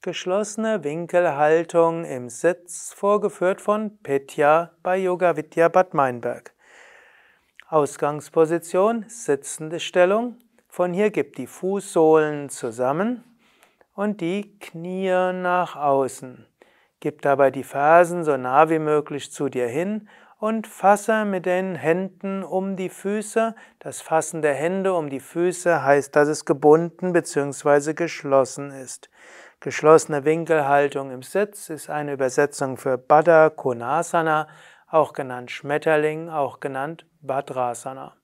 Geschlossene Winkelhaltung im Sitz, vorgeführt von Petya bei Yoga Vidya Bad Meinberg. Ausgangsposition, sitzende Stellung. Von hier gib die Fußsohlen zusammen und die Knie nach außen. Gib dabei die Fersen so nah wie möglich zu dir hin und fasse mit den Händen um die Füße. Das Fassen der Hände um die Füße heißt, dass es gebunden bzw. geschlossen ist. Geschlossene Winkelhaltung im Sitz ist eine Übersetzung für Baddha Konasana, auch genannt Schmetterling, auch genannt Bhadrasana.